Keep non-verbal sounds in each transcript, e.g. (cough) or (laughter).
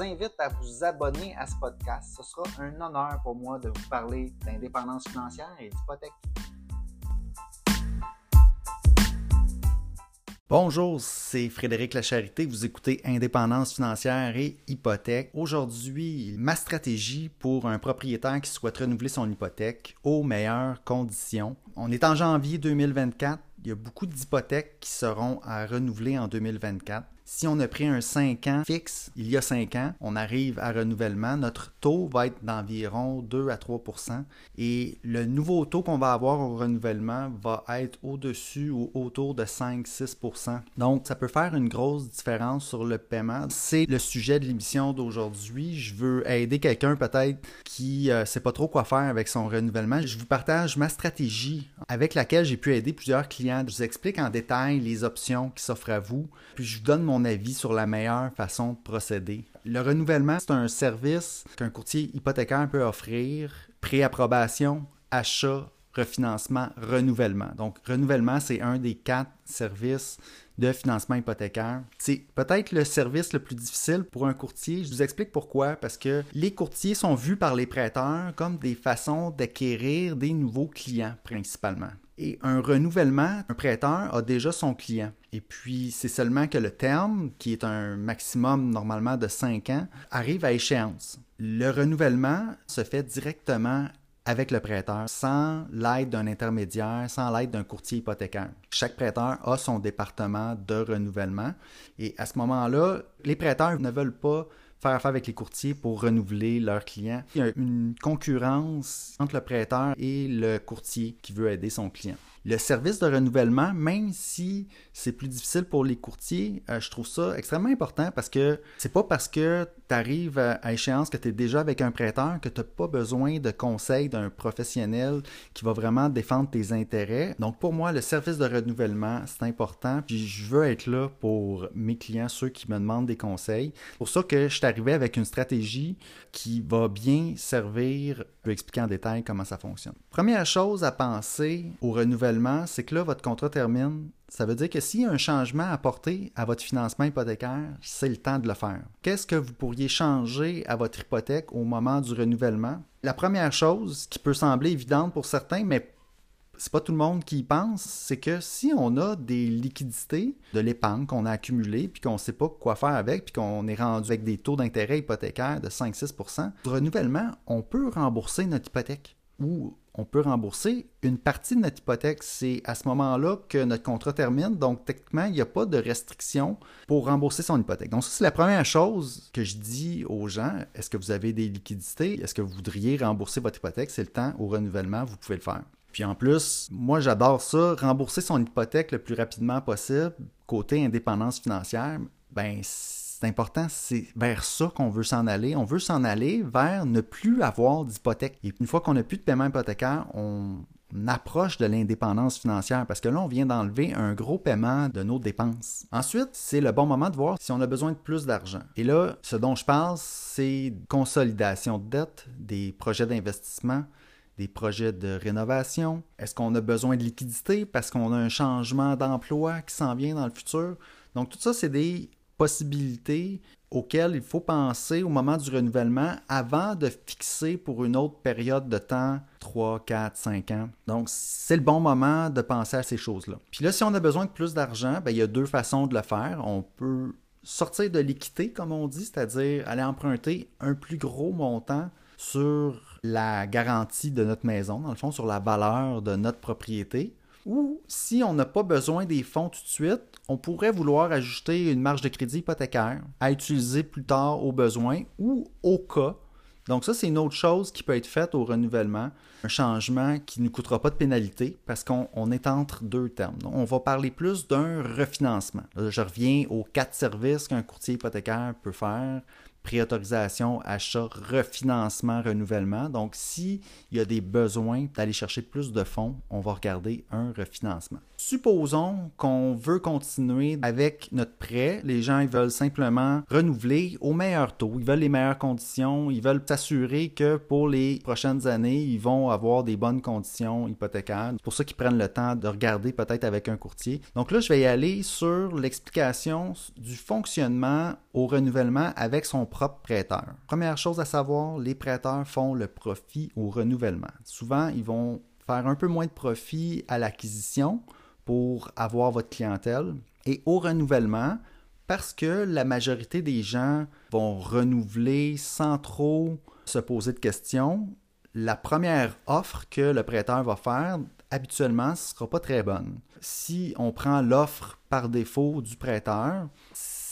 Invite à vous abonner à ce podcast. Ce sera un honneur pour moi de vous parler d'indépendance financière et d'hypothèque. Bonjour, c'est Frédéric Lacharité. Vous écoutez Indépendance financière et hypothèque. Aujourd'hui, ma stratégie pour un propriétaire qui souhaite renouveler son hypothèque aux meilleures conditions. On est en janvier 2024. Il y a beaucoup d'hypothèques qui seront à renouveler en 2024. Si on a pris un 5 ans fixe il y a 5 ans, on arrive à renouvellement, notre taux va être d'environ 2 à 3% et le nouveau taux qu'on va avoir au renouvellement va être au-dessus ou autour de 5-6% Donc, ça peut faire une grosse différence sur le paiement. C'est le sujet de l'émission d'aujourd'hui. Je veux aider quelqu'un peut-être qui ne euh, sait pas trop quoi faire avec son renouvellement. Je vous partage ma stratégie avec laquelle j'ai pu aider plusieurs clients. Je vous explique en détail les options qui s'offrent à vous, puis je vous donne mon avis sur la meilleure façon de procéder. Le renouvellement, c'est un service qu'un courtier hypothécaire peut offrir, préapprobation, achat, refinancement, renouvellement. Donc, renouvellement, c'est un des quatre services de financement hypothécaire. C'est peut-être le service le plus difficile pour un courtier. Je vous explique pourquoi. Parce que les courtiers sont vus par les prêteurs comme des façons d'acquérir des nouveaux clients principalement. Et un renouvellement, un prêteur a déjà son client. Et puis, c'est seulement que le terme, qui est un maximum normalement de 5 ans, arrive à échéance. Le renouvellement se fait directement avec le prêteur, sans l'aide d'un intermédiaire, sans l'aide d'un courtier hypothécaire. Chaque prêteur a son département de renouvellement et à ce moment-là, les prêteurs ne veulent pas faire affaire avec les courtiers pour renouveler leurs clients. Il y a une concurrence entre le prêteur et le courtier qui veut aider son client. Le service de renouvellement, même si c'est plus difficile pour les courtiers, euh, je trouve ça extrêmement important parce que c'est pas parce que tu arrives à, échéance que tu es déjà avec un prêteur que tu n'as pas besoin de conseils d'un professionnel qui va vraiment défendre tes intérêts. Donc pour moi, le service de renouvellement, c'est important. Puis je veux être là pour mes clients, ceux qui me demandent des conseils. Pour ça que je suis arrivé avec une stratégie qui va bien servir. Je vais expliquer en détail comment ça fonctionne. Première chose à penser au renouvellement, c'est que là, votre contrat termine ça veut dire que s'il y a un changement à apporter à votre financement hypothécaire, c'est le temps de le faire. Qu'est-ce que vous pourriez changer à votre hypothèque au moment du renouvellement? La première chose qui peut sembler évidente pour certains, mais c'est pas tout le monde qui y pense, c'est que si on a des liquidités de l'épargne qu'on a accumulées puis qu'on ne sait pas quoi faire avec puis qu'on est rendu avec des taux d'intérêt hypothécaires de 5-6% renouvellement, on peut rembourser notre hypothèque ou on peut rembourser une partie de notre hypothèque. C'est à ce moment-là que notre contrat termine. Donc, techniquement, il n'y a pas de restriction pour rembourser son hypothèque. Donc, ça, c'est la première chose que je dis aux gens. Est-ce que vous avez des liquidités? Est-ce que vous voudriez rembourser votre hypothèque? C'est le temps au renouvellement, vous pouvez le faire. Puis en plus, moi j'adore ça, rembourser son hypothèque le plus rapidement possible, côté indépendance financière, ben c'est important, c'est vers ça qu'on veut s'en aller. On veut s'en aller vers ne plus avoir d'hypothèque. Et une fois qu'on n'a plus de paiement hypothécaire, on approche de l'indépendance financière parce que là, on vient d'enlever un gros paiement de nos dépenses. Ensuite, c'est le bon moment de voir si on a besoin de plus d'argent. Et là, ce dont je parle, c'est consolidation de dette, des projets d'investissement, des projets de rénovation? Est-ce qu'on a besoin de liquidité parce qu'on a un changement d'emploi qui s'en vient dans le futur? Donc tout ça, c'est des possibilités auxquelles il faut penser au moment du renouvellement avant de fixer pour une autre période de temps, 3, 4, 5 ans. Donc, c'est le bon moment de penser à ces choses-là. Puis là, si on a besoin de plus d'argent, ben, il y a deux façons de le faire. On peut sortir de l'équité, comme on dit, c'est-à-dire aller emprunter un plus gros montant sur la garantie de notre maison, dans le fond, sur la valeur de notre propriété. Ou si on n'a pas besoin des fonds tout de suite, on pourrait vouloir ajouter une marge de crédit hypothécaire à utiliser plus tard au besoin ou au cas. Donc ça, c'est une autre chose qui peut être faite au renouvellement, un changement qui ne coûtera pas de pénalité parce qu'on est entre deux termes. On va parler plus d'un refinancement. je reviens aux quatre services qu'un courtier hypothécaire peut faire préautorisation, achat, refinancement, renouvellement. Donc, s'il y a des besoins d'aller chercher plus de fonds, on va regarder un refinancement. Supposons qu'on veut continuer avec notre prêt. Les gens ils veulent simplement renouveler au meilleur taux. Ils veulent les meilleures conditions. Ils veulent s'assurer que pour les prochaines années, ils vont avoir des bonnes conditions hypothécaires. C'est pour ça qu'ils prennent le temps de regarder peut-être avec un courtier. Donc là, je vais y aller sur l'explication du fonctionnement au renouvellement avec son propre prêteur. Première chose à savoir, les prêteurs font le profit au renouvellement. Souvent, ils vont faire un peu moins de profit à l'acquisition pour avoir votre clientèle et au renouvellement parce que la majorité des gens vont renouveler sans trop se poser de questions. La première offre que le prêteur va faire, habituellement, ce ne sera pas très bonne. Si on prend l'offre par défaut du prêteur,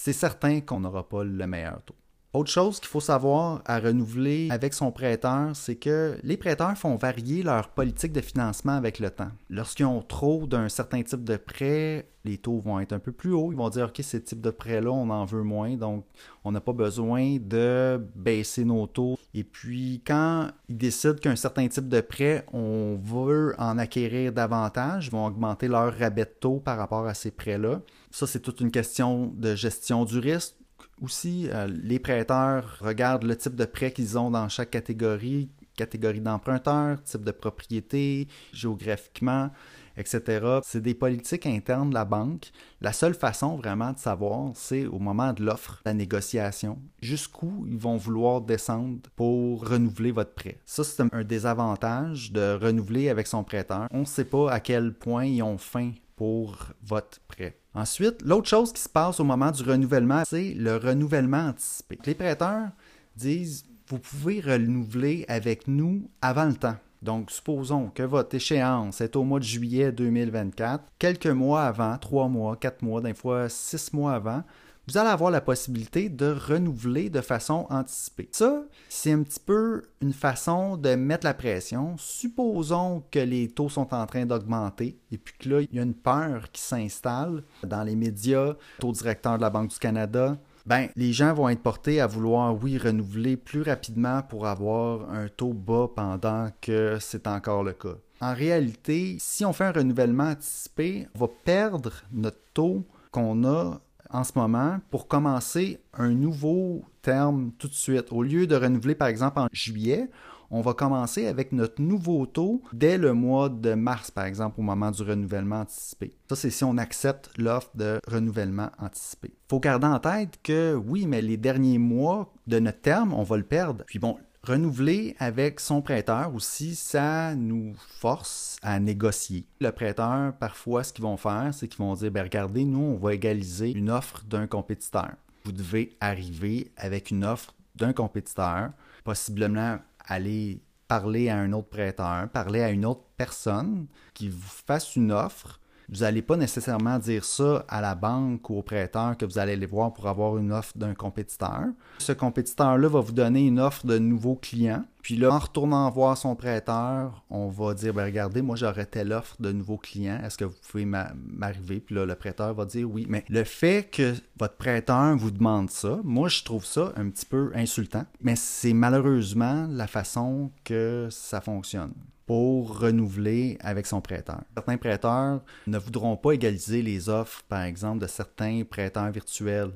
c'est certain qu'on n'aura pas le meilleur taux. Autre chose qu'il faut savoir à renouveler avec son prêteur, c'est que les prêteurs font varier leur politique de financement avec le temps. Lorsqu'ils ont trop d'un certain type de prêt, les taux vont être un peu plus hauts. Ils vont dire, OK, ce type de prêt-là, on en veut moins, donc on n'a pas besoin de baisser nos taux. Et puis, quand ils décident qu'un certain type de prêt, on veut en acquérir davantage, ils vont augmenter leur rabais de taux par rapport à ces prêts-là. Ça, c'est toute une question de gestion du risque aussi, euh, les prêteurs regardent le type de prêt qu'ils ont dans chaque catégorie, catégorie d'emprunteurs, type de propriété, géographiquement, etc. C'est des politiques internes de la banque. La seule façon vraiment de savoir, c'est au moment de l'offre, la négociation, jusqu'où ils vont vouloir descendre pour renouveler votre prêt. Ça, c'est un désavantage de renouveler avec son prêteur. On ne sait pas à quel point ils ont faim pour votre prêt. Ensuite, l'autre chose qui se passe au moment du renouvellement, c'est le renouvellement anticipé. Les prêteurs disent, vous pouvez renouveler avec nous avant le temps. Donc, supposons que votre échéance est au mois de juillet 2024, quelques mois avant, trois mois, quatre mois, des fois six mois avant, vous allez avoir la possibilité de renouveler de façon anticipée. Ça, c'est un petit peu une façon de mettre la pression. Supposons que les taux sont en train d'augmenter et puis que là, il y a une peur qui s'installe dans les médias, taux directeur de la Banque du Canada. Ben, les gens vont être portés à vouloir, oui, renouveler plus rapidement pour avoir un taux bas pendant que c'est encore le cas. En réalité, si on fait un renouvellement anticipé, on va perdre notre taux qu'on a en ce moment pour commencer un nouveau terme tout de suite. Au lieu de renouveler par exemple en juillet, on va commencer avec notre nouveau taux dès le mois de mars, par exemple, au moment du renouvellement anticipé. Ça, c'est si on accepte l'offre de renouvellement anticipé. Il faut garder en tête que oui, mais les derniers mois de notre terme, on va le perdre. Puis bon, Renouveler avec son prêteur aussi, ça nous force à négocier. Le prêteur, parfois, ce qu'ils vont faire, c'est qu'ils vont dire, ben, regardez, nous, on va égaliser une offre d'un compétiteur. Vous devez arriver avec une offre d'un compétiteur, possiblement aller parler à un autre prêteur, parler à une autre personne qui vous fasse une offre vous n'allez pas nécessairement dire ça à la banque ou au prêteur que vous allez aller voir pour avoir une offre d'un compétiteur. Ce compétiteur-là va vous donner une offre de nouveaux clients. Puis là, en retournant voir son prêteur, on va dire ben regardez, moi j'aurais telle offre de nouveaux clients, est-ce que vous pouvez m'arriver? Puis là, le prêteur va dire oui. Mais le fait que votre prêteur vous demande ça, moi je trouve ça un petit peu insultant. Mais c'est malheureusement la façon que ça fonctionne pour renouveler avec son prêteur. Certains prêteurs ne voudront pas égaliser les offres, par exemple, de certains prêteurs virtuels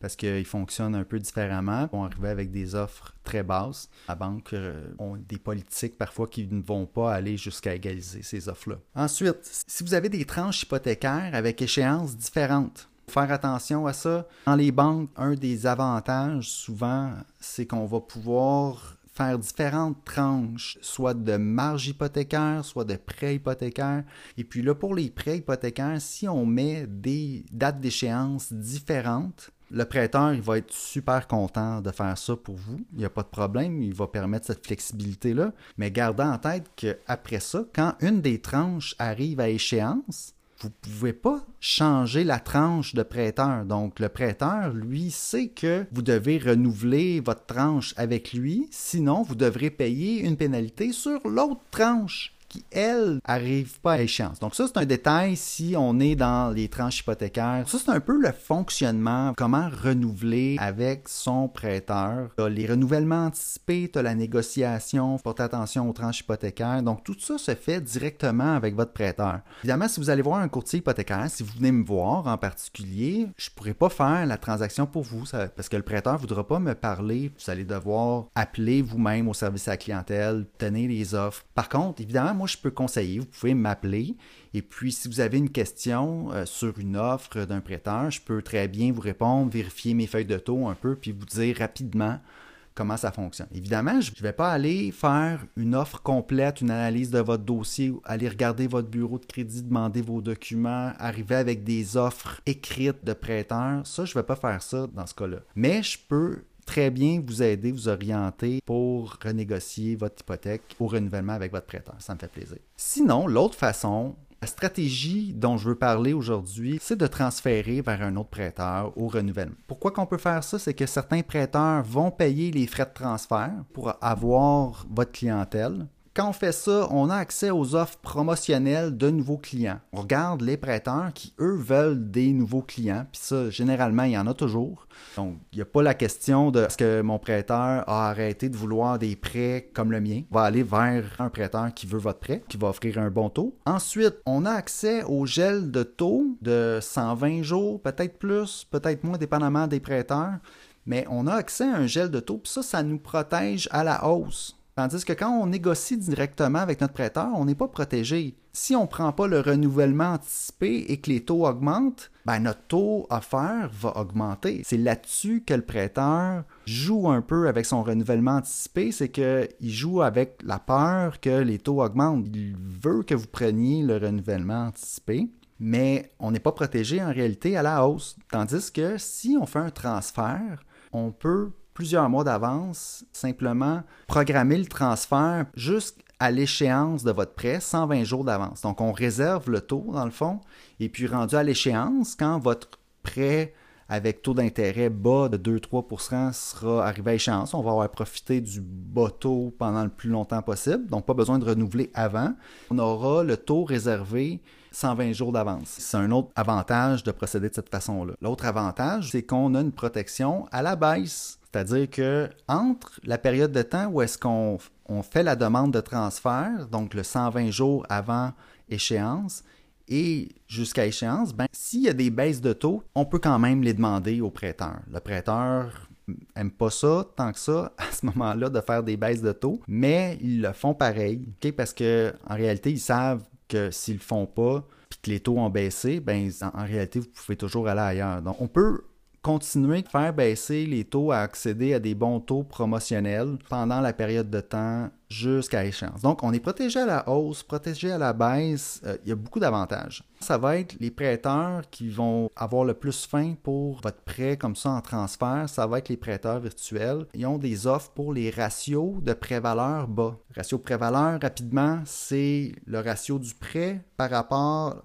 parce qu'ils fonctionnent un peu différemment. Ils vont arriver avec des offres très basses. La banque euh, ont des politiques parfois qui ne vont pas aller jusqu'à égaliser ces offres-là. Ensuite, si vous avez des tranches hypothécaires avec échéances différentes, faire attention à ça. Dans les banques, un des avantages souvent, c'est qu'on va pouvoir faire différentes tranches, soit de marge hypothécaire, soit de prêt hypothécaire. Et puis là, pour les prêts hypothécaires, si on met des dates d'échéance différentes, le prêteur, il va être super content de faire ça pour vous. Il n'y a pas de problème. Il va permettre cette flexibilité-là. Mais gardez en tête qu'après ça, quand une des tranches arrive à échéance, vous ne pouvez pas changer la tranche de prêteur. Donc, le prêteur, lui, sait que vous devez renouveler votre tranche avec lui, sinon vous devrez payer une pénalité sur l'autre tranche qui, elles, n'arrivent pas à échéance. Donc ça, c'est un détail si on est dans les tranches hypothécaires. Ça, c'est un peu le fonctionnement, comment renouveler avec son prêteur. As les renouvellements anticipés, tu as la négociation, porter attention aux tranches hypothécaires. Donc tout ça se fait directement avec votre prêteur. Évidemment, si vous allez voir un courtier hypothécaire, si vous venez me voir en particulier, je ne pourrai pas faire la transaction pour vous parce que le prêteur ne voudra pas me parler. Vous allez devoir appeler vous-même au service à la clientèle, tenir les offres. Par contre, évidemment, moi, je peux conseiller. Vous pouvez m'appeler. Et puis, si vous avez une question euh, sur une offre d'un prêteur, je peux très bien vous répondre, vérifier mes feuilles de taux un peu, puis vous dire rapidement comment ça fonctionne. Évidemment, je ne vais pas aller faire une offre complète, une analyse de votre dossier, aller regarder votre bureau de crédit, demander vos documents, arriver avec des offres écrites de prêteurs. Ça, je ne vais pas faire ça dans ce cas-là. Mais je peux très bien vous aider, vous orienter pour renégocier votre hypothèque au renouvellement avec votre prêteur. Ça me fait plaisir. Sinon, l'autre façon, la stratégie dont je veux parler aujourd'hui, c'est de transférer vers un autre prêteur au renouvellement. Pourquoi qu'on peut faire ça? C'est que certains prêteurs vont payer les frais de transfert pour avoir votre clientèle. Quand on fait ça, on a accès aux offres promotionnelles de nouveaux clients. On regarde les prêteurs qui, eux, veulent des nouveaux clients. Puis ça, généralement, il y en a toujours. Donc, il n'y a pas la question de est-ce que mon prêteur a arrêté de vouloir des prêts comme le mien. On va aller vers un prêteur qui veut votre prêt, qui va offrir un bon taux. Ensuite, on a accès au gel de taux de 120 jours, peut-être plus, peut-être moins, dépendamment des prêteurs. Mais on a accès à un gel de taux, puis ça, ça nous protège à la hausse. Tandis que quand on négocie directement avec notre prêteur, on n'est pas protégé. Si on ne prend pas le renouvellement anticipé et que les taux augmentent, ben notre taux offert va augmenter. C'est là-dessus que le prêteur joue un peu avec son renouvellement anticipé, c'est qu'il joue avec la peur que les taux augmentent. Il veut que vous preniez le renouvellement anticipé, mais on n'est pas protégé en réalité à la hausse. Tandis que si on fait un transfert, on peut plusieurs mois d'avance, simplement programmer le transfert jusqu'à l'échéance de votre prêt, 120 jours d'avance. Donc, on réserve le taux, dans le fond, et puis rendu à l'échéance, quand votre prêt avec taux d'intérêt bas de 2-3% sera arrivé à échéance. On va avoir profité du bas taux pendant le plus longtemps possible, donc pas besoin de renouveler avant. On aura le taux réservé 120 jours d'avance. C'est un autre avantage de procéder de cette façon-là. L'autre avantage, c'est qu'on a une protection à la baisse. C'est-à-dire que entre la période de temps où est-ce qu'on fait la demande de transfert, donc le 120 jours avant échéance, et jusqu'à échéance, ben, s'il y a des baisses de taux, on peut quand même les demander au prêteur. Le prêteur n'aime pas ça tant que ça (laughs) à ce moment-là de faire des baisses de taux, mais ils le font pareil, parce que en réalité, ils savent que s'ils le font pas, puis que les taux ont baissé, ben en réalité, vous pouvez toujours aller ailleurs. Donc, on peut continuer de faire baisser les taux à accéder à des bons taux promotionnels pendant la période de temps jusqu'à échéance. Donc, on est protégé à la hausse, protégé à la baisse. Euh, il y a beaucoup d'avantages. Ça va être les prêteurs qui vont avoir le plus faim pour votre prêt comme ça en transfert. Ça va être les prêteurs virtuels. Ils ont des offres pour les ratios de prêt-valeur bas. ratio prêt-valeur, rapidement, c'est le ratio du prêt par rapport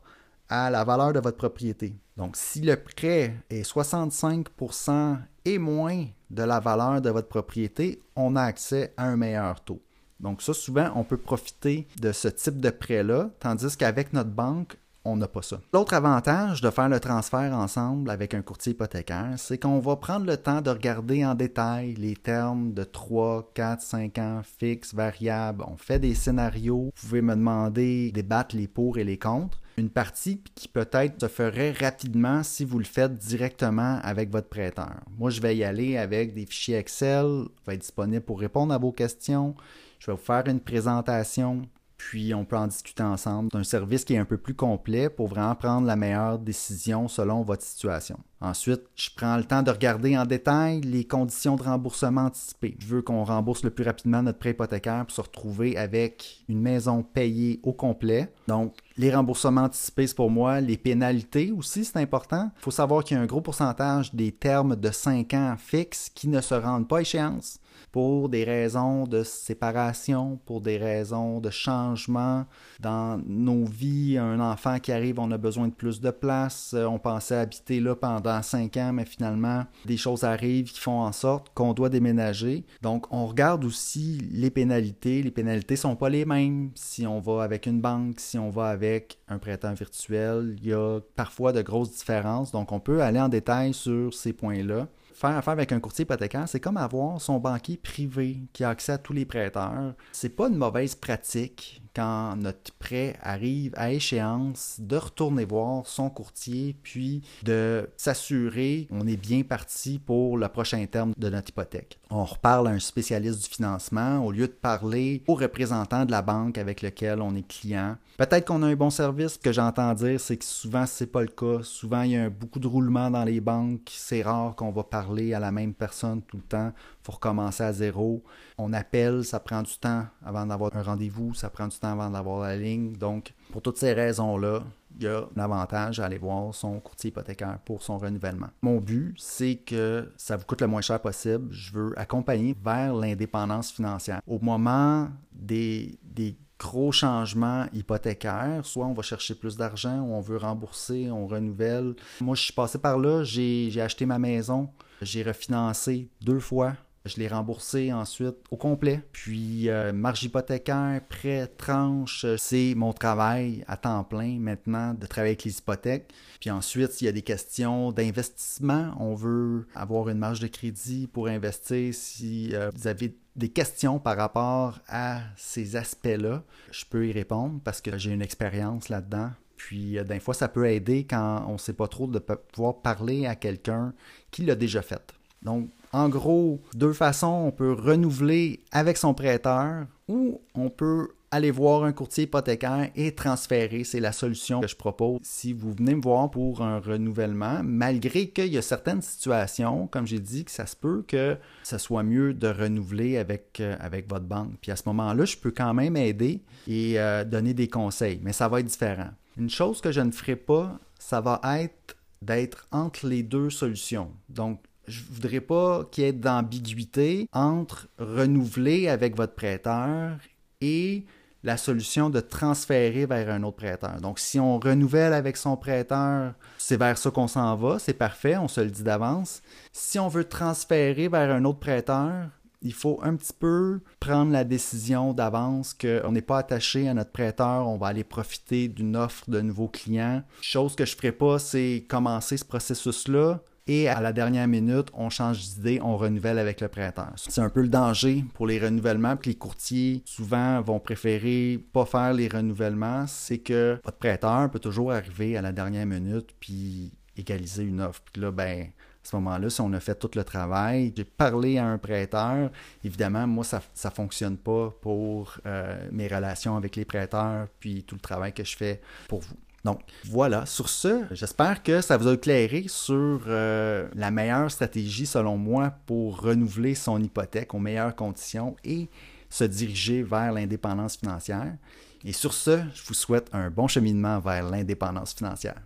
à la valeur de votre propriété. Donc, si le prêt est 65% et moins de la valeur de votre propriété, on a accès à un meilleur taux. Donc ça, souvent, on peut profiter de ce type de prêt-là, tandis qu'avec notre banque, on n'a pas ça. L'autre avantage de faire le transfert ensemble avec un courtier hypothécaire, c'est qu'on va prendre le temps de regarder en détail les termes de 3, 4, 5 ans, fixes, variables. On fait des scénarios. Vous pouvez me demander, débattre les pour et les contre une partie qui peut-être se ferait rapidement si vous le faites directement avec votre prêteur. Moi, je vais y aller avec des fichiers Excel, va être disponible pour répondre à vos questions. Je vais vous faire une présentation, puis on peut en discuter ensemble. C'est un service qui est un peu plus complet pour vraiment prendre la meilleure décision selon votre situation. Ensuite, je prends le temps de regarder en détail les conditions de remboursement anticipé. Je veux qu'on rembourse le plus rapidement notre prêt hypothécaire pour se retrouver avec une maison payée au complet. Donc, Les remboursements anticipés, c'est pour moi. Les pénalités aussi, c'est important. Il faut savoir qu'il y a un gros pourcentage des termes de 5 ans fixes qui ne se rendent pas échéance pour des raisons de séparation, pour des raisons de changement dans nos vies. Un enfant qui arrive, on a besoin de plus de place. Euh, on pensait habiter là pendant cinq ans, mais finalement, des choses arrivent qui font en sorte qu'on doit déménager. Donc, on regarde aussi les pénalités. Les pénalités sont pas les mêmes si on va avec une banque, si on va avec un prêteur virtuel. Il y a parfois de grosses différences. Donc, on peut aller en détail sur ces points-là faire affaire avec un courtier hypothécaire, c'est comme avoir son banquier privé qui a accès à tous les prêteurs. C'est pas une mauvaise pratique quand notre prêt arrive à échéance, de retourner voir son courtier, puis de s'assurer qu'on est bien parti pour le prochain terme de notre hypothèque. On reparle à un spécialiste du financement au lieu de parler au représentant de la banque avec lequel on est client. Peut-être qu'on a un bon service, ce que j'entends dire, c'est que souvent c'est pas le cas. Souvent il y a beaucoup de roulement dans les banques. C'est rare qu'on va parler à la même personne tout le temps faut recommencer à zéro. On appelle, ça prend du temps avant d'avoir un rendez-vous, ça prend du temps avant d'avoir la ligne. Donc, pour toutes ces raisons-là, il y a un avantage à aller voir son courtier hypothécaire pour son renouvellement. Mon but, c'est que ça vous coûte le moins cher possible. Je veux accompagner vers l'indépendance financière. Au moment des, des gros changements hypothécaires, soit on va chercher plus d'argent, on veut rembourser, on renouvelle. Moi, je suis passé par là, j'ai acheté ma maison, j'ai refinancé deux fois je l'ai remboursé ensuite au complet. Puis, euh, marge hypothécaire, prêt, tranche, c'est mon travail à temps plein maintenant de travailler avec les hypothèques. Puis ensuite, s'il y a des questions d'investissement, on veut avoir une marge de crédit pour investir. Si euh, vous avez des questions par rapport à ces aspects-là, je peux y répondre parce que j'ai une expérience là-dedans. Puis, euh, des fois, ça peut aider quand on ne sait pas trop de pouvoir parler à quelqu'un qui l'a déjà fait. Donc, en gros, deux façons, on peut renouveler avec son prêteur ou on peut aller voir un courtier hypothécaire et transférer. C'est la solution que je propose. Si vous venez me voir pour un renouvellement, malgré qu'il y a certaines situations, comme j'ai dit, que ça se peut que ça soit mieux de renouveler avec, euh, votre banque. Puis à ce moment-là, je peux quand même aider et euh, donner des conseils, mais ça va être différent. Une chose que je ne ferai pas, ça va être d'être entre les deux solutions. Donc, je voudrais pas qu'il y ait d'ambiguïté entre renouveler avec votre prêteur et la solution de transférer vers un autre prêteur. Donc, si on renouvelle avec son prêteur, c'est vers ça qu'on s'en va, c'est parfait, on se le dit d'avance. Si on veut transférer vers un autre prêteur, il faut un petit peu prendre la décision d'avance qu'on n'est pas attaché à notre prêteur, on va aller profiter d'une offre de nouveaux clients. Chose que je ne ferai pas, c'est commencer ce processus-là, et à la dernière minute, on change d'idée, on renouvelle avec le prêteur. C'est un peu le danger pour les renouvellements, puis les courtiers souvent vont préférer pas faire les renouvellements, c'est que votre prêteur peut toujours arriver à la dernière minute puis égaliser une offre. Puis là, ben, à ce moment-là, si on a fait tout le travail, j'ai parlé à un prêteur, évidemment, moi, ça ne fonctionne pas pour euh, mes relations avec les prêteurs, puis tout le travail que je fais pour vous. Donc voilà, sur ce, j'espère que ça vous a éclairé sur euh, la meilleure stratégie selon moi pour renouveler son hypothèque aux meilleures conditions et se diriger vers l'indépendance financière. Et sur ce, je vous souhaite un bon cheminement vers l'indépendance financière.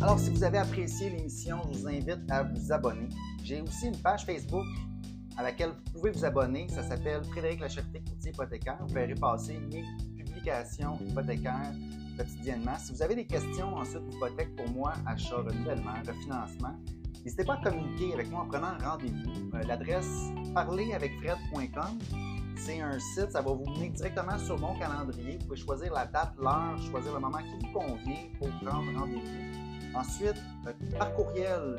Alors, si vous avez apprécié l'émission, je vous invite à vous abonner. J'ai aussi une page Facebook à laquelle vous pouvez vous abonner. Ça s'appelle Frédéric Lacherté, courtier hypothécaire. Vous verrez passer mes publications hypothécaires quotidiennement. Si vous avez des questions ensuite d'hypothèque pour moi, achat, renouvellement, refinancement, n'hésitez pas à communiquer avec moi en prenant rendez-vous. Euh, l'adresse parleravecfred.com. C'est un site, ça va vous mener directement sur mon calendrier. Vous pouvez choisir la date, l'heure, choisir le moment qui vous convient pour prendre rendez-vous. Ensuite, euh, par courriel,